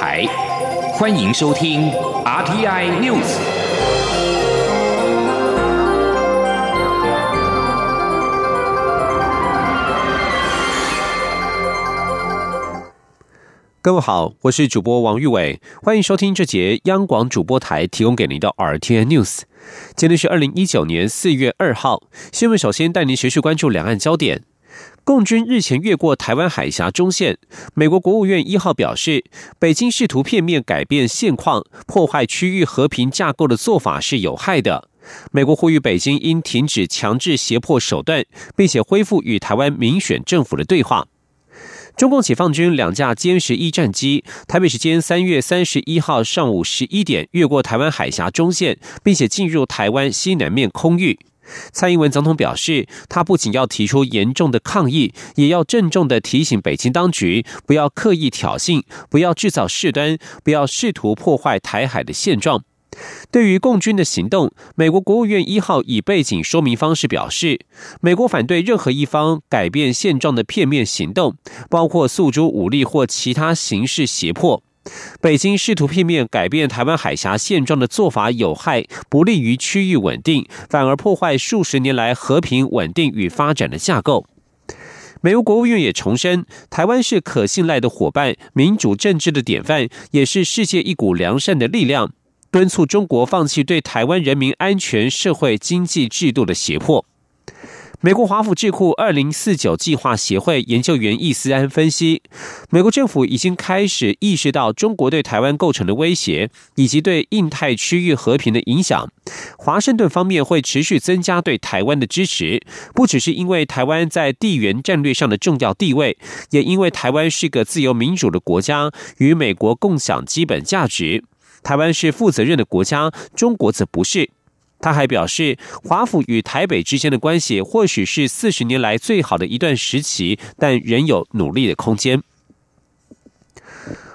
台，欢迎收听 RTI News。各位好，我是主播王玉伟，欢迎收听这节央广主播台提供给您的 RTI News。今天是二零一九年四月二号，新闻首先带您持续关注两岸焦点。共军日前越过台湾海峡中线，美国国务院一号表示，北京试图片面改变现况、破坏区域和平架构的做法是有害的。美国呼吁北京应停止强制胁迫手段，并且恢复与台湾民选政府的对话。中共解放军两架歼十一战机，台北时间三月三十一号上午十一点越过台湾海峡中线，并且进入台湾西南面空域。蔡英文总统表示，他不仅要提出严重的抗议，也要郑重的提醒北京当局，不要刻意挑衅，不要制造事端，不要试图破坏台海的现状。对于共军的行动，美国国务院一号以背景说明方式表示，美国反对任何一方改变现状的片面行动，包括诉诸武力或其他形式胁迫。北京试图片面改变台湾海峡现状的做法有害，不利于区域稳定，反而破坏数十年来和平稳定与发展的架构。美国国务院也重申，台湾是可信赖的伙伴，民主政治的典范，也是世界一股良善的力量，敦促中国放弃对台湾人民安全、社会、经济制度的胁迫。美国华府智库二零四九计划协会研究员易思安分析，美国政府已经开始意识到中国对台湾构成的威胁，以及对印太区域和平的影响。华盛顿方面会持续增加对台湾的支持，不只是因为台湾在地缘战略上的重要地位，也因为台湾是个自由民主的国家，与美国共享基本价值。台湾是负责任的国家，中国则不是。他还表示，华府与台北之间的关系或许是四十年来最好的一段时期，但仍有努力的空间。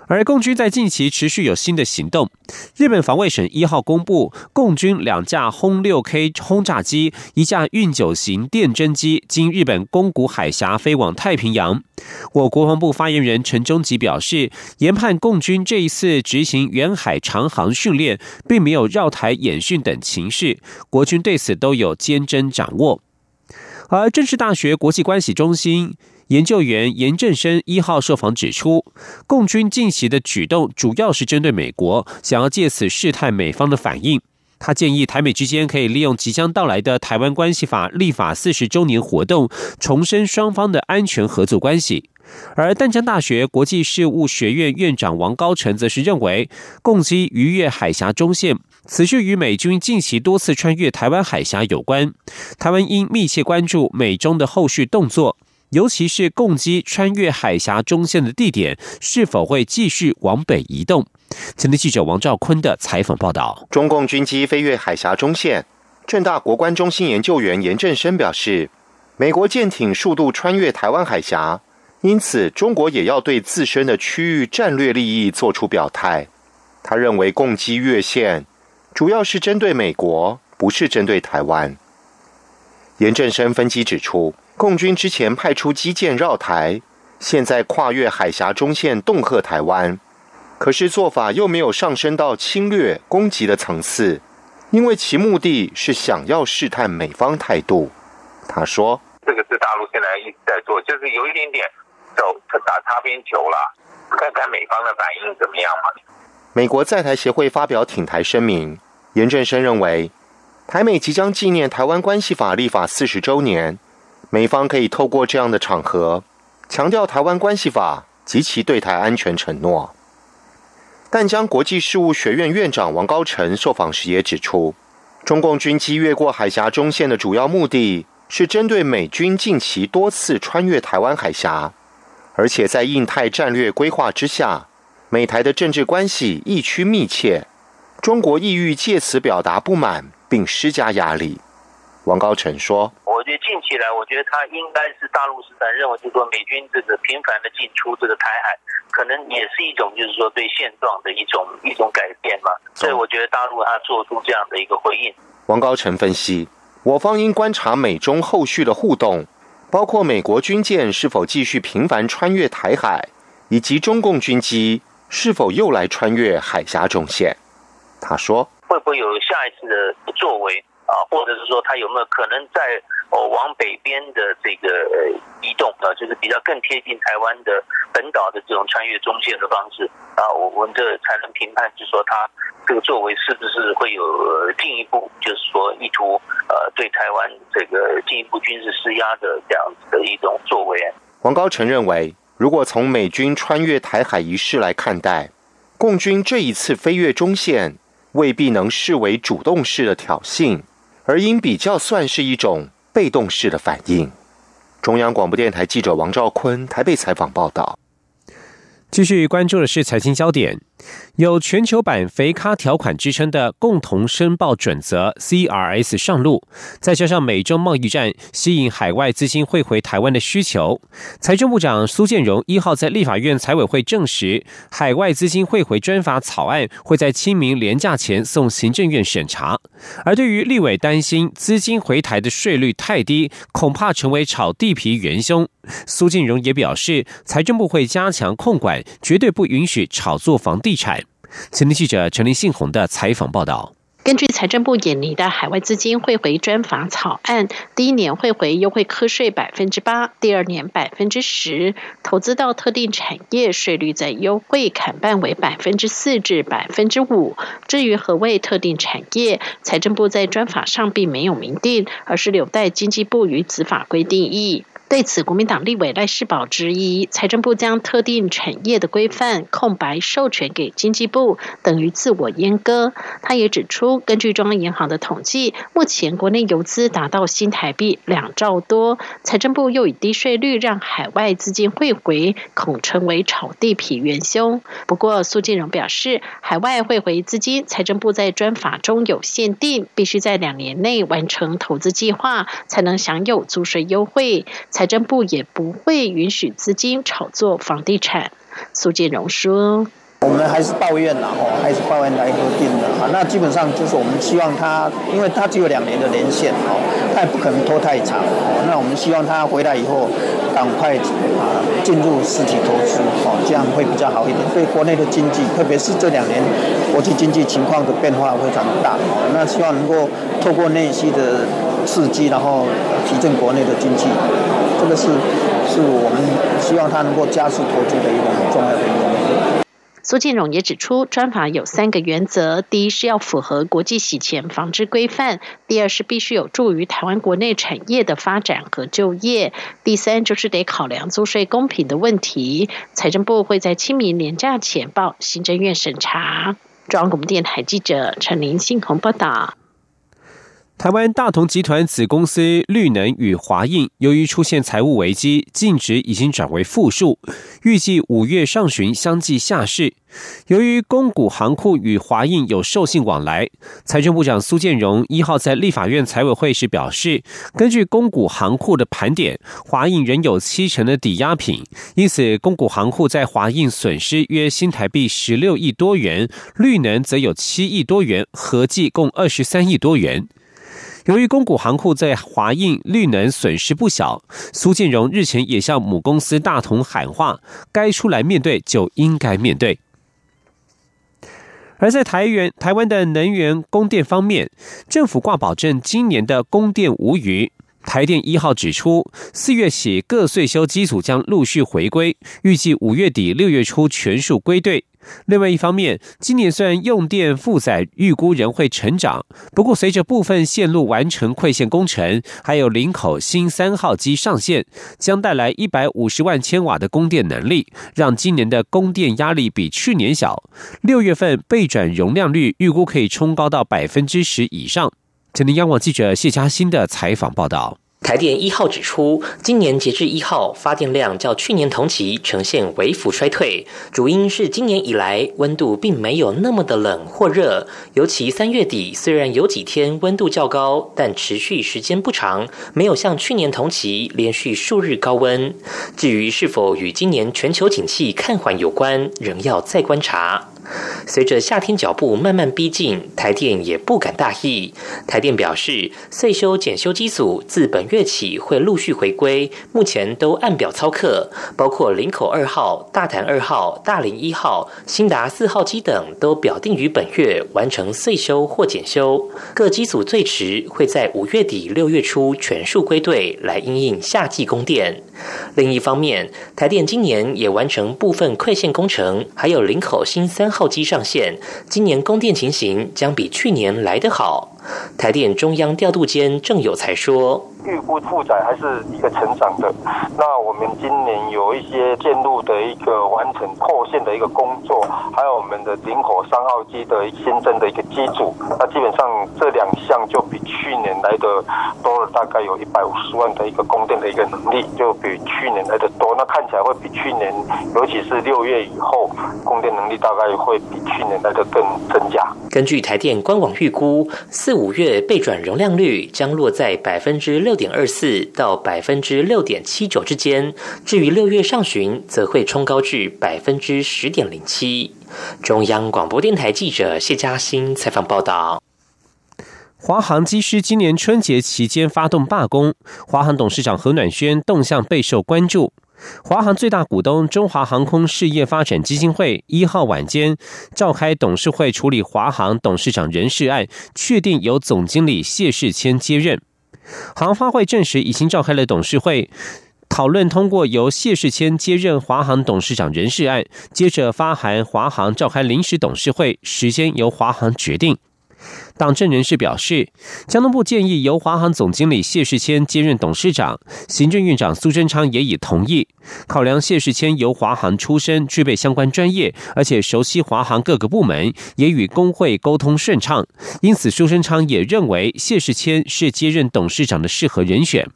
而共军在近期持续有新的行动。日本防卫省一号公布，共军两架轰六 K 轰炸机、一架运九型电侦机经日本宫古海峡飞往太平洋。我国防部发言人陈忠吉表示，研判共军这一次执行远海长航训练，并没有绕台演训等情势，国军对此都有坚贞掌握。而政治大学国际关系中心。研究员严正生一号受访指出，共军近期的举动主要是针对美国，想要借此试探美方的反应。他建议台美之间可以利用即将到来的《台湾关系法》立法四十周年活动，重申双方的安全合作关系。而淡江大学国际事务学院院长王高成则是认为，共机逾越海峡中线，此事与美军近期多次穿越台湾海峡有关。台湾应密切关注美中的后续动作。尤其是共机穿越海峡中线的地点是否会继续往北移动？前天记者王兆坤的采访报道。中共军机飞越海峡中线，正大国关中心研究员严振生表示，美国舰艇数度穿越台湾海峡，因此中国也要对自身的区域战略利益做出表态。他认为共机越线主要是针对美国，不是针对台湾。严振生分析指出。共军之前派出基舰绕台，现在跨越海峡中线恫吓台湾，可是做法又没有上升到侵略攻击的层次，因为其目的是想要试探美方态度。他说：“这个是大陆现在一直在做，就是有一点点走打擦边球了，看看美方的反应怎么样嘛。”美国在台协会发表挺台声明，严正生认为，台美即将纪念《台湾关系法》立法四十周年。美方可以透过这样的场合，强调《台湾关系法》及其对台安全承诺。但江国际事务学院院长王高成受访时也指出，中共军机越过海峡中线的主要目的是针对美军近期多次穿越台湾海峡，而且在印太战略规划之下，美台的政治关系亦趋密切，中国意欲借此表达不满并施加压力。王高成说。我觉得近期来，我觉得他应该是大陆是在认为，就是说美军这个频繁的进出这个台海，可能也是一种就是说对现状的一种一种改变嘛。所以我觉得大陆他做出这样的一个回应。王高成分析，我方应观察美中后续的互动，包括美国军舰是否继续频繁穿越台海，以及中共军机是否又来穿越海峡中线。他说：“会不会有下一次的作为啊？或者是说，他有没有可能在？”哦，往北边的这个移动啊，就是比较更贴近台湾的本岛的这种穿越中线的方式啊，我们这才能评判，就是说他这个作为是不是会有进一步，就是说意图呃对台湾这个进一步军事施压的这样子的一种作为。王高成认为，如果从美军穿越台海一事来看待，共军这一次飞越中线，未必能视为主动式的挑衅，而因比较算是一种。被动式的反应。中央广播电台记者王兆坤台北采访报道。继续关注的是财经焦点。有全球版“肥咖”条款之称的共同申报准则 （CRS） 上路，再加上美中贸易战吸引海外资金汇回台湾的需求，财政部长苏建荣一号在立法院财委会证实，海外资金汇回专法草案会在清明廉假前送行政院审查。而对于立委担心资金回台的税率太低，恐怕成为炒地皮元凶，苏建荣也表示，财政部会加强控管，绝对不允许炒作房地产。前天记者陈林信宏的采访报道。根据财政部研拟的海外资金汇回专法草案，第一年汇回优惠课税百分之八，第二年百分之十，投资到特定产业税率在优惠砍半为百分之四至百分之五。至于何谓特定产业，财政部在专法上并没有明定，而是留待经济部与子法规定义。对此，国民党立委赖世宝质疑，财政部将特定产业的规范空白授权给经济部，等于自我阉割。他也指出，根据中央银行的统计，目前国内游资达到新台币两兆多，财政部又以低税率让海外资金汇回，恐成为炒地皮元凶。不过，苏建荣表示，海外汇回资金，财政部在专法中有限定，必须在两年内完成投资计划，才能享有租税优惠。财政部也不会允许资金炒作房地产。苏建荣说：“我们还是抱怨了，哦，还是抱怨来核定的啊。那基本上就是我们希望他，因为他只有两年的年限，哦，他也不可能拖太长。哦，那我们希望他回来以后赶快啊进入实体投资，哦，这样会比较好一点。对国内的经济，特别是这两年国际经济情况的变化非常大，哦，那希望能够透过内需的。”刺激，然后提振国内的经济，这个是是我们希望它能够加速投资的一个很重要的一个。苏建荣也指出，专法有三个原则：第一是要符合国际洗钱防治规范；第二是必须有助于台湾国内产业的发展和就业；第三就是得考量租税公平的问题。财政部会在清明年假前报行政院审查。中央广播电台记者陈林信鸿报道。台湾大同集团子公司绿能与华映，由于出现财务危机，净值已经转为负数，预计五月上旬相继下市。由于公股行库与华映有授信往来，财政部长苏建荣一号在立法院财委会时表示，根据公股行库的盘点，华映仍有七成的抵押品，因此公股行库在华映损失约新台币十六亿多元，绿能则有七亿多元，合计共二十三亿多元。由于公股行库在华映绿能损失不小，苏建荣日前也向母公司大同喊话，该出来面对就应该面对。而在台源台湾的能源供电方面，政府挂保证今年的供电无虞。台电一号指出，四月起各税收机组将陆续回归，预计五月底六月初全数归队。另外一方面，今年虽然用电负载预估仍会成长，不过随着部分线路完成馈线工程，还有林口新三号机上线，将带来一百五十万千瓦的供电能力，让今年的供电压力比去年小。六月份备转容量率预估可以冲高到百分之十以上。今天央广记者谢嘉欣的采访报道。台电一号指出，今年截至一号发电量较去年同期呈现微幅衰退，主因是今年以来温度并没有那么的冷或热，尤其三月底虽然有几天温度较高，但持续时间不长，没有像去年同期连续数日高温。至于是否与今年全球景气看缓有关，仍要再观察。随着夏天脚步慢慢逼近，台电也不敢大意。台电表示，岁修检修机组自本月起会陆续回归，目前都按表操课，包括林口二号、大潭二号、大林一号、新达四号机等，都表定于本月完成岁修或检修。各机组最迟会在五月底六月初全数归队，来应应夏季供电。另一方面，台电今年也完成部分快线工程，还有林口新三号机上线，今年供电情形将比去年来得好。台电中央调度监郑有才说。预估负载还是一个成长的。那我们今年有一些线路的一个完成扩线的一个工作，还有我们的林火三号机的新增的一个机组。那基本上这两项就比去年来的多了大概有一百五十万的一个供电的一个能力，就比去年来的多。那看起来会比去年，尤其是六月以后，供电能力大概会比去年来的更增加。根据台电官网预估，四五月备转容量率将落在百分之六。点二四到百分之六点七九之间，至于六月上旬，则会冲高至百分之十点零七。中央广播电台记者谢嘉欣采访报道。华航机师今年春节期间发动罢工，华航董事长何暖轩动向备受关注。华航最大股东中华航空事业发展基金会一号晚间召开董事会处理华航董事长人事案，确定由总经理谢世谦接任。航发会证实，已经召开了董事会，讨论通过由谢世谦接任华航董事长人事案。接着发函华航召开临时董事会，时间由华航决定。党政人士表示，交通部建议由华航总经理谢世谦接任董事长，行政院长苏贞昌也已同意。考量谢世谦由华航出身，具备相关专业，而且熟悉华航各个部门，也与工会沟通顺畅，因此苏贞昌也认为谢世谦是接任董事长的适合人选。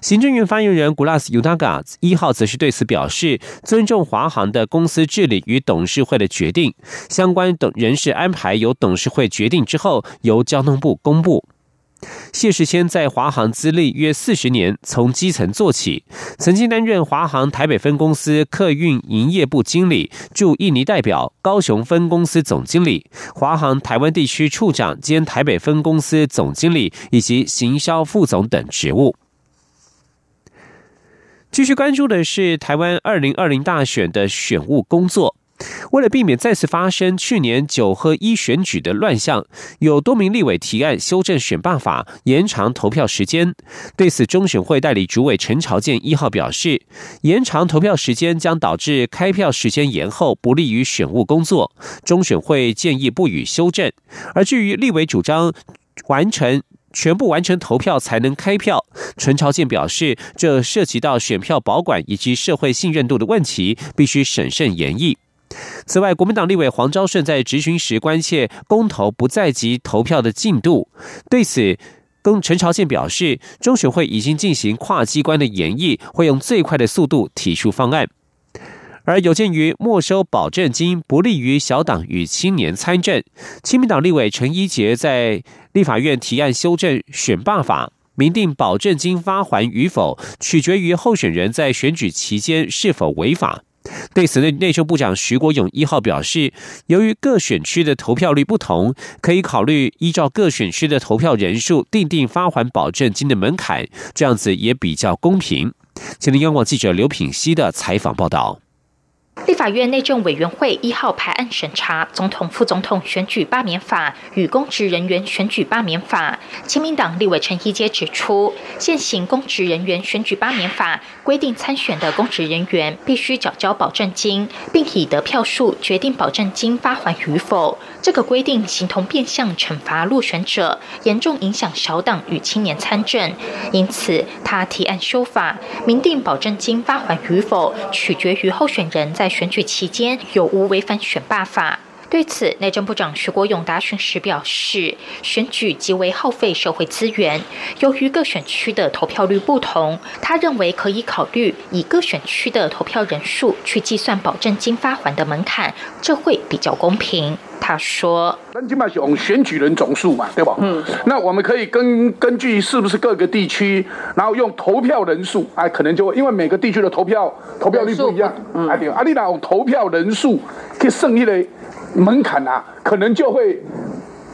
行政院发言人 Gulas Udaga 一号则是对此表示，尊重华航的公司治理与董事会的决定，相关等人事安排由董事会决定之后，由交通部公布。谢世谦在华航资历约四十年，从基层做起，曾经担任华航台北分公司客运营业部经理、驻印尼代表、高雄分公司总经理、华航台湾地区处长兼台北分公司总经理以及行销副总等职务。继续关注的是台湾二零二零大选的选务工作。为了避免再次发生去年九合一选举的乱象，有多名立委提案修正选罢法，延长投票时间。对此，中选会代理主委陈朝建一号表示，延长投票时间将导致开票时间延后，不利于选务工作。中选会建议不予修正。而至于立委主张完成。全部完成投票才能开票。陈朝健表示，这涉及到选票保管以及社会信任度的问题，必须审慎研议。此外，国民党立委黄昭顺在质询时关切公投不在即投票的进度，对此，跟陈朝健表示，中选会已经进行跨机关的研议，会用最快的速度提出方案。而有鉴于没收保证金不利于小党与青年参政，亲民党立委陈一杰在立法院提案修正选罢法，明定保证金发还与否取决于候选人在选举期间是否违法。对此，内内政部长徐国勇一号表示，由于各选区的投票率不同，可以考虑依照各选区的投票人数定定发还保证金的门槛，这样子也比较公平。请听央广记者刘品熙的采访报道。立法院内政委员会一号排案审查总统、副总统选举罢免法与公职人员选举罢免法。亲民党立委陈一阶指出，现行公职人员选举罢免法规定，参选的公职人员必须缴交保证金，并以得票数决定保证金发还与否。这个规定形同变相惩罚落选者，严重影响小党与青年参政。因此，他提案修法，明定保证金发还与否，取决于候选人在选举期间有无违反选罢法。对此，内政部长徐国勇答询时表示，选举极为耗费社会资源，由于各选区的投票率不同，他认为可以考虑以各选区的投票人数去计算保证金发还的门槛，这会比较公平。他说：“咱今嘛是用选举人总数嘛，对吧？嗯，那我们可以根根据是不是各个地区，然后用投票人数，哎，可能就会因为每个地区的投票投票率不一样，嗯，啊对，啊你拿用投票人数去胜一的门槛啊，可能就会。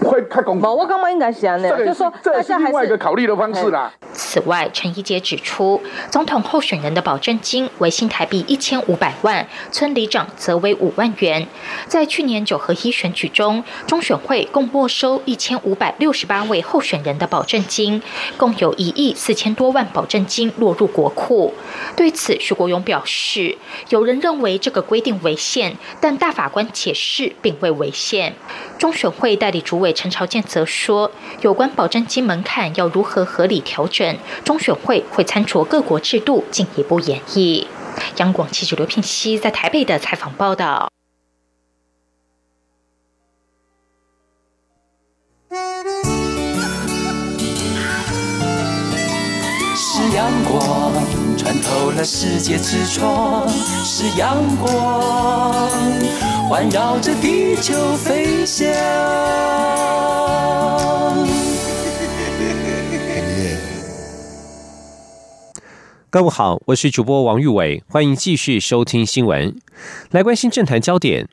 会太公平。我刚刚应该是安尼，就说这是另外一个考虑的方式啦。此外，陈一杰指出，总统候选人的保证金为新台币一千五百万，村里长则为五万元。在去年九合一选举中，中选会共没收一千五百六十八位候选人的保证金，共有一亿四千多万保证金落入国库。对此，徐国勇表示，有人认为这个规定违宪，但大法官解释并未违宪。中选会代理主委陈朝健则说，有关保证金门槛要如何合理调整，中选会会参酌各国制度进一步演绎。央广记者刘聘熙在台北的采访报道。是阳光穿透了世界之窗，是阳光环绕着地球飞翔。各位好，我是主播王玉伟，欢迎继续收听新闻，来关心政坛焦点。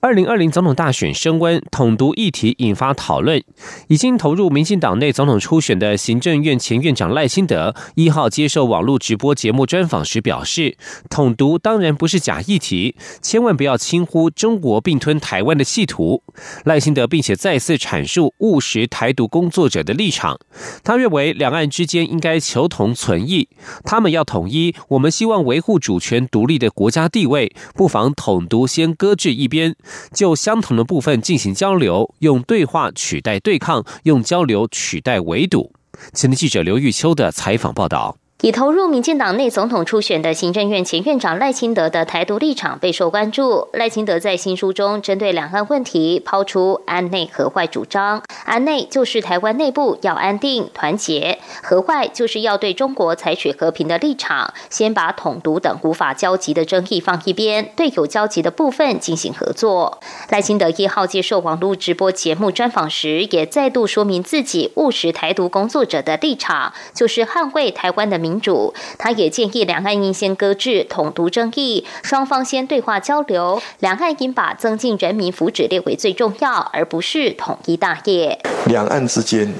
二零二零总统大选升温，统独议题引发讨论。已经投入民进党内总统初选的行政院前院长赖清德一号接受网络直播节目专访时表示，统独当然不是假议题，千万不要轻忽中国并吞台湾的企图。赖清德并且再次阐述务实台独工作者的立场，他认为两岸之间应该求同存异，他们要统一，我们希望维护主权独立的国家地位，不妨统独先搁置一边。就相同的部分进行交流，用对话取代对抗，用交流取代围堵。前天记者刘玉秋的采访报道。已投入民进党内总统初选的行政院前院长赖清德的台独立场备受关注。赖清德在新书中针对两岸问题抛出安内和坏主张，安内就是台湾内部要安定团结，和坏就是要对中国采取和平的立场，先把统独等无法交集的争议放一边，对有交集的部分进行合作。赖清德一号接受网络直播节目专访时，也再度说明自己务实台独工作者的立场，就是捍卫台湾的民。主，他也建议两岸应先搁置统独争议，双方先对话交流。两岸应把增进人民福祉列为最重要，而不是统一大业。两岸之间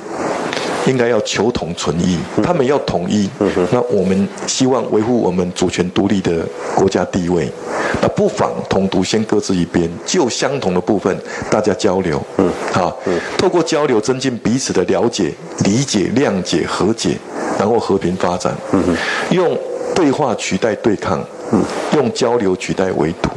应该要求同存异，他们要统一，那我们希望维护我们主权独立的国家地位，那不妨统独先搁置一边，就相同的部分大家交流，好，透过交流增进彼此的了解、理解、谅解、和解。然后和平发展，用对话取代对抗，用交流取代围堵，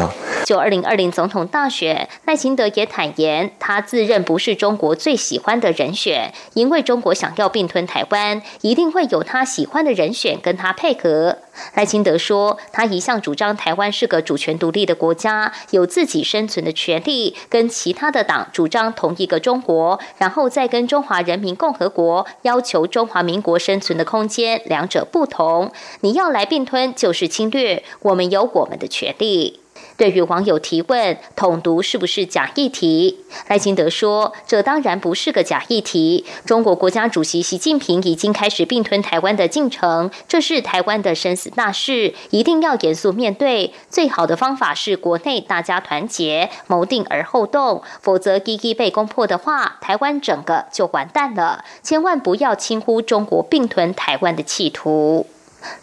啊。就二零二零总统大选，赖清德也坦言，他自认不是中国最喜欢的人选，因为中国想要并吞台湾，一定会有他喜欢的人选跟他配合。赖清德说，他一向主张台湾是个主权独立的国家，有自己生存的权利，跟其他的党主张同一个中国，然后再跟中华人民共和国要求中华民国生存的空间，两者不同。你要来并吞就是侵略，我们有我们的权利。对于网友提问“统独是不是假议题”，赖清德说：“这当然不是个假议题。中国国家主席习近平已经开始并吞台湾的进程，这是台湾的生死大事，一定要严肃面对。最好的方法是国内大家团结，谋定而后动。否则，一一被攻破的话，台湾整个就完蛋了。千万不要轻忽中国并吞台湾的企图。”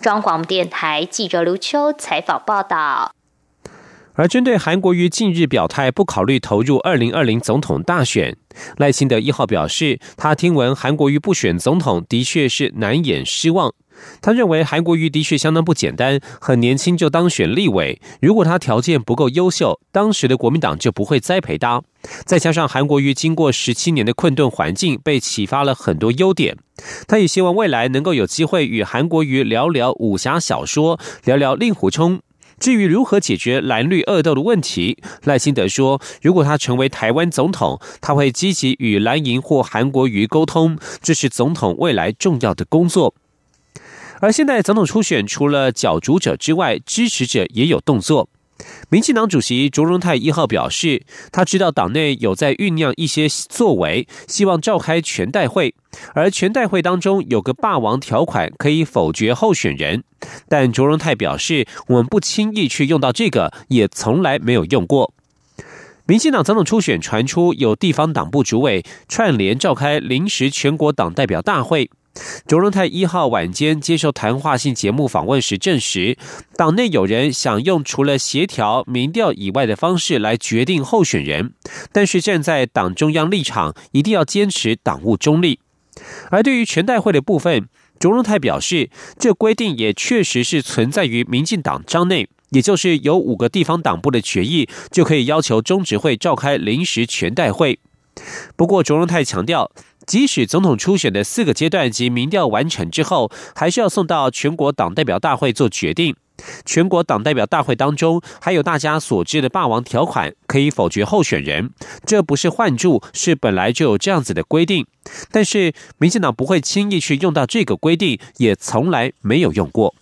中广电台记者刘秋采访报道。而针对韩国瑜近日表态不考虑投入二零二零总统大选，赖清德一号表示，他听闻韩国瑜不选总统，的确是难掩失望。他认为韩国瑜的确相当不简单，很年轻就当选立委。如果他条件不够优秀，当时的国民党就不会栽培他。再加上韩国瑜经过十七年的困顿环境，被启发了很多优点。他也希望未来能够有机会与韩国瑜聊聊武侠小说，聊聊令狐冲。至于如何解决蓝绿恶斗的问题，赖清德说：“如果他成为台湾总统，他会积极与蓝营或韩国瑜沟通，这是总统未来重要的工作。”而现在总统初选，除了角逐者之外，支持者也有动作。民进党主席卓荣泰一号表示，他知道党内有在酝酿一些作为，希望召开全代会，而全代会当中有个霸王条款，可以否决候选人。但卓荣泰表示，我们不轻易去用到这个，也从来没有用过。民进党总统初选传出有地方党部主委串联召开临时全国党代表大会。卓荣泰一号晚间接受谈话性节目访问时证实，党内有人想用除了协调民调以外的方式来决定候选人，但是站在党中央立场，一定要坚持党务中立。而对于全代会的部分，卓荣泰表示，这规定也确实是存在于民进党章内，也就是有五个地方党部的决议，就可以要求中执会召开临时全代会。不过，卓荣泰强调。即使总统初选的四个阶段及民调完成之后，还是要送到全国党代表大会做决定。全国党代表大会当中还有大家所知的霸王条款，可以否决候选人。这不是换注，是本来就有这样子的规定。但是民进党不会轻易去用到这个规定，也从来没有用过。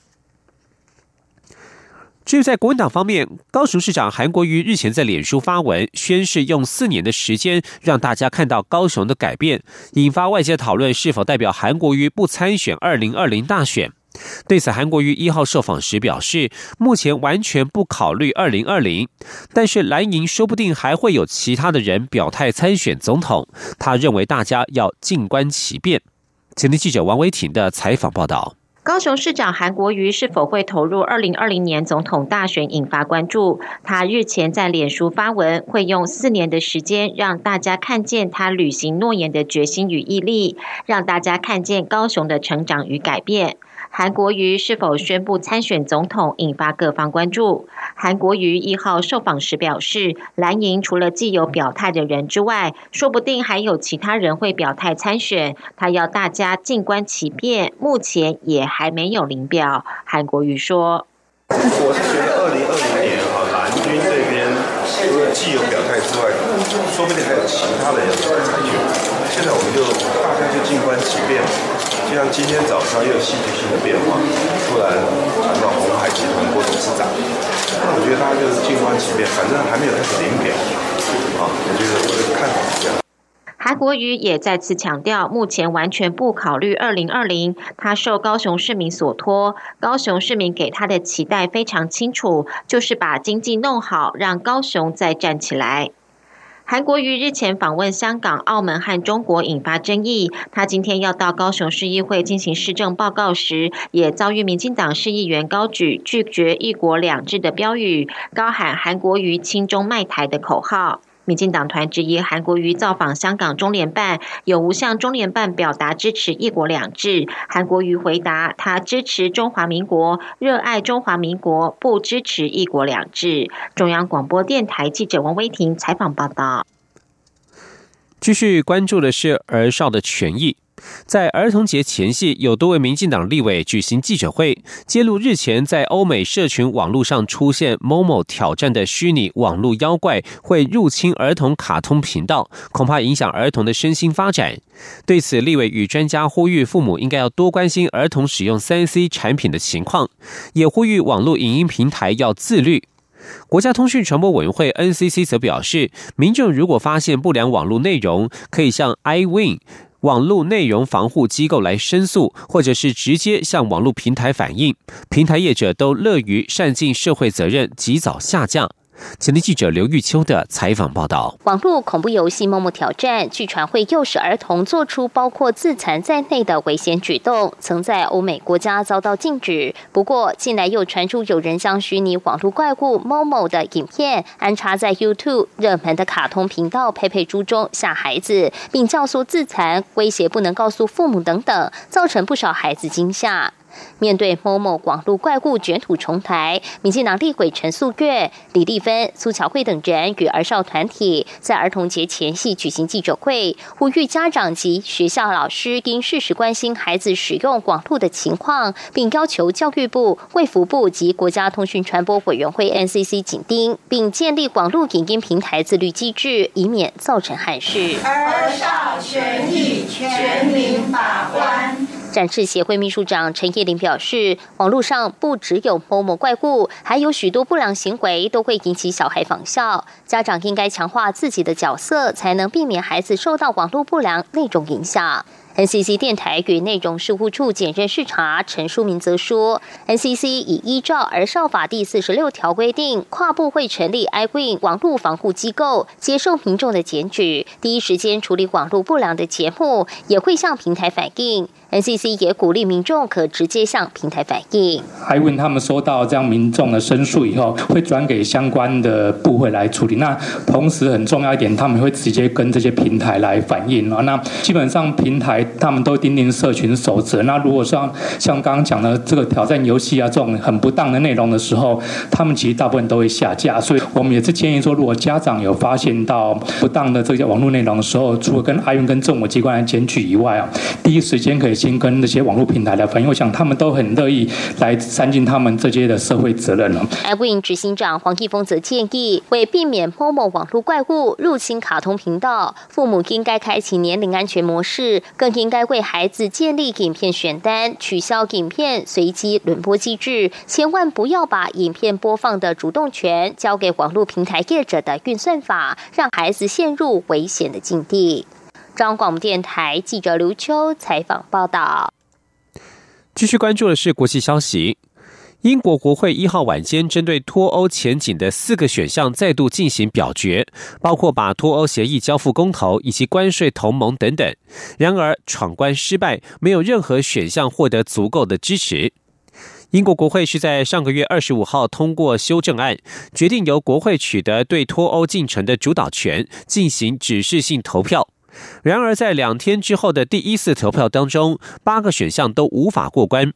至于在国民党方面，高雄市长韩国瑜日前在脸书发文宣誓，用四年的时间让大家看到高雄的改变，引发外界讨论是否代表韩国瑜不参选二零二零大选。对此，韩国瑜一号受访时表示，目前完全不考虑二零二零，但是蓝营说不定还会有其他的人表态参选总统。他认为大家要静观其变。前天记者王维婷的采访报道。高雄市长韩国瑜是否会投入二零二零年总统大选，引发关注。他日前在脸书发文，会用四年的时间让大家看见他履行诺言的决心与毅力，让大家看见高雄的成长与改变。韩国瑜是否宣布参选总统，引发各方关注。韩国瑜一号受访时表示，蓝营除了既有表态的人之外，说不定还有其他人会表态参选。他要大家静观其变，目前也还没有领表。韩国瑜说：“我是觉得二零二零年哈，蓝军这边除了既有表态之外，说不定还有其他的人要参选。现在我们就大家就静观其变。”就像今天早上又有戏剧性的变化，突然谈到红海集团郭董事长，那我觉得大家就是静观其变，反正还没有开始领表，啊，我觉得我的看法是这样。韩国瑜也再次强调，目前完全不考虑二零二零，他受高雄市民所托，高雄市民给他的期待非常清楚，就是把经济弄好，让高雄再站起来。韩国瑜日前访问香港、澳门和中国，引发争议。他今天要到高雄市议会进行市政报告时，也遭遇民进党市议员高举拒绝“一国两制”的标语，高喊“韩国瑜亲中卖台”的口号。民进党团质疑韩国瑜造访香港中联办，有无向中联办表达支持“一国两制”？韩国瑜回答，他支持中华民国，热爱中华民国，不支持“一国两制”。中央广播电台记者王威婷采访报道。继续关注的是儿少的权益。在儿童节前夕，有多位民进党立委举行记者会，揭露日前在欧美社群网络上出现某某挑战的虚拟网络妖怪会入侵儿童卡通频道，恐怕影响儿童的身心发展。对此，立委与专家呼吁父母应该要多关心儿童使用三 C 产品的情况，也呼吁网络影音平台要自律。国家通讯传播委员会 NCC 则表示，民众如果发现不良网络内容，可以向 iWin。网络内容防护机构来申诉，或者是直接向网络平台反映，平台业者都乐于善尽社会责任，及早下架。前天记者刘玉秋的采访报道：网络恐怖游戏“默默挑战”据传会诱使儿童做出包括自残在内的危险举动，曾在欧美国家遭到禁止。不过，近来又传出有人将虚拟网络怪物某某的影片安插在 YouTube 热门的卡通频道“佩佩猪”中吓孩子，并教唆自残、威胁不能告诉父母等等，造成不少孩子惊吓。面对某某网路怪物卷土重来，民进党立委陈素月、李丽芬、苏巧慧等人与儿少团体在儿童节前夕举行记者会，呼吁家长及学校老师应适时关心孩子使用网路的情况，并要求教育部、卫福部及国家通讯传播委员会 NCC 紧盯，并建立网络影音平台自律机制，以免造成憾事。儿少权益全民把关。展示协会秘书长陈叶玲表示，网络上不只有某某怪物，还有许多不良行为都会引起小孩仿效。家长应该强化自己的角色，才能避免孩子受到网络不良那种影响。NCC 电台与内容事务处检任视察陈淑明则说，NCC 已依照《儿少法》第四十六条规定，跨部会成立 iWin 网络防护机构，接受民众的检举，第一时间处理网络不良的节目，也会向平台反映。NCC 也鼓励民众可直接向平台反映。还问他们收到这样民众的申诉以后，会转给相关的部会来处理。那同时很重要一点，他们会直接跟这些平台来反映啊。那基本上平台他们都订定社群守则。那如果像像刚刚讲的这个挑战游戏啊这种很不当的内容的时候，他们其实大部分都会下架。所以我们也是建议说，如果家长有发现到不当的这些网络内容的时候，除了跟阿云跟政府机关来检举以外啊，第一时间可以。跟那些网络平台的朋友讲，他们都很乐意来删尽他们这些的社会责任了。iWin 执行长黄继峰则建议，为避免某某网络怪物入侵卡通频道，父母应该开启年龄安全模式，更应该为孩子建立影片选单、取消影片随机轮播机制，千万不要把影片播放的主动权交给网络平台业者的运算法，让孩子陷入危险的境地。中央广播电台记者刘秋采访报道。继续关注的是国际消息。英国国会一号晚间针对脱欧前景的四个选项再度进行表决，包括把脱欧协议交付公投以及关税同盟等等。然而闯关失败，没有任何选项获得足够的支持。英国国会是在上个月二十五号通过修正案，决定由国会取得对脱欧进程的主导权，进行指示性投票。然而，在两天之后的第一次投票当中，八个选项都无法过关。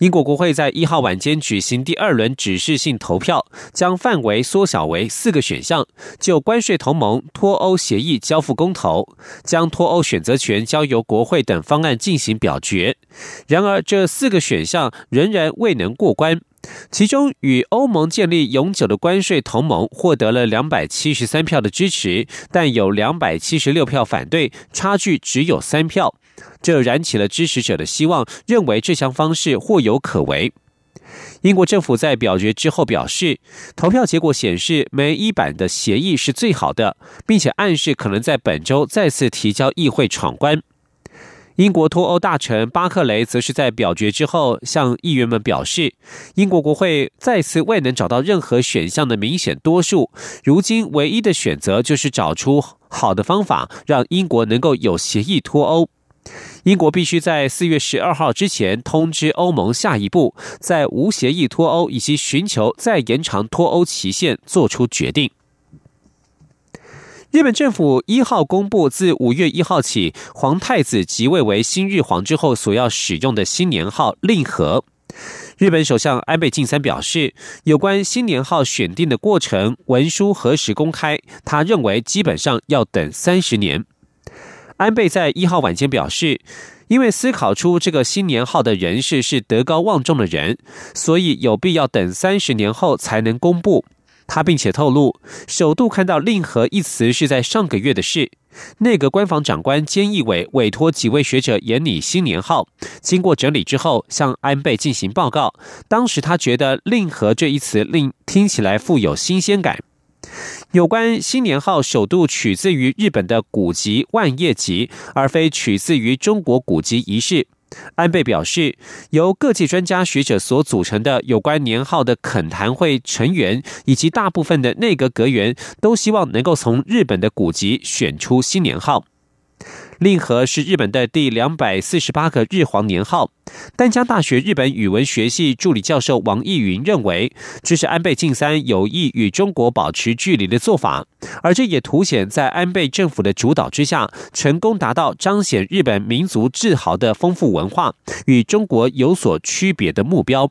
英国国会在一号晚间举行第二轮指示性投票，将范围缩小为四个选项：就关税同盟、脱欧协议交付公投，将脱欧选择权交由国会等方案进行表决。然而，这四个选项仍然未能过关。其中，与欧盟建立永久的关税同盟获得了两百七十三票的支持，但有两百七十六票反对，差距只有三票。这燃起了支持者的希望，认为这项方式或有可为。英国政府在表决之后表示，投票结果显示梅一版的协议是最好的，并且暗示可能在本周再次提交议会闯关。英国脱欧大臣巴克雷则是在表决之后向议员们表示，英国国会再次未能找到任何选项的明显多数，如今唯一的选择就是找出好的方法，让英国能够有协议脱欧。英国必须在四月十二号之前通知欧盟下一步，在无协议脱欧以及寻求再延长脱欧期限做出决定。日本政府一号公布，自五月一号起，皇太子即位为新日皇之后所要使用的新年号令和。日本首相安倍晋三表示，有关新年号选定的过程文书何时公开？他认为基本上要等三十年。安倍在一号晚间表示，因为思考出这个新年号的人士是德高望重的人，所以有必要等三十年后才能公布。他并且透露，首度看到“令和”一词是在上个月的事。内阁官房长官菅义伟委托几位学者研拟新年号，经过整理之后，向安倍进行报告。当时他觉得“令和”这一词令听起来富有新鲜感。有关新年号首度取自于日本的古籍万叶集，而非取自于中国古籍一事。安倍表示，由各界专家学者所组成的有关年号的恳谈会成员，以及大部分的内阁阁员，都希望能够从日本的古籍选出新年号。令和是日本的第两百四十八个日皇年号。丹江大学日本语文学系助理教授王义云认为，这是安倍晋三有意与中国保持距离的做法，而这也凸显在安倍政府的主导之下，成功达到彰显日本民族自豪的丰富文化与中国有所区别的目标。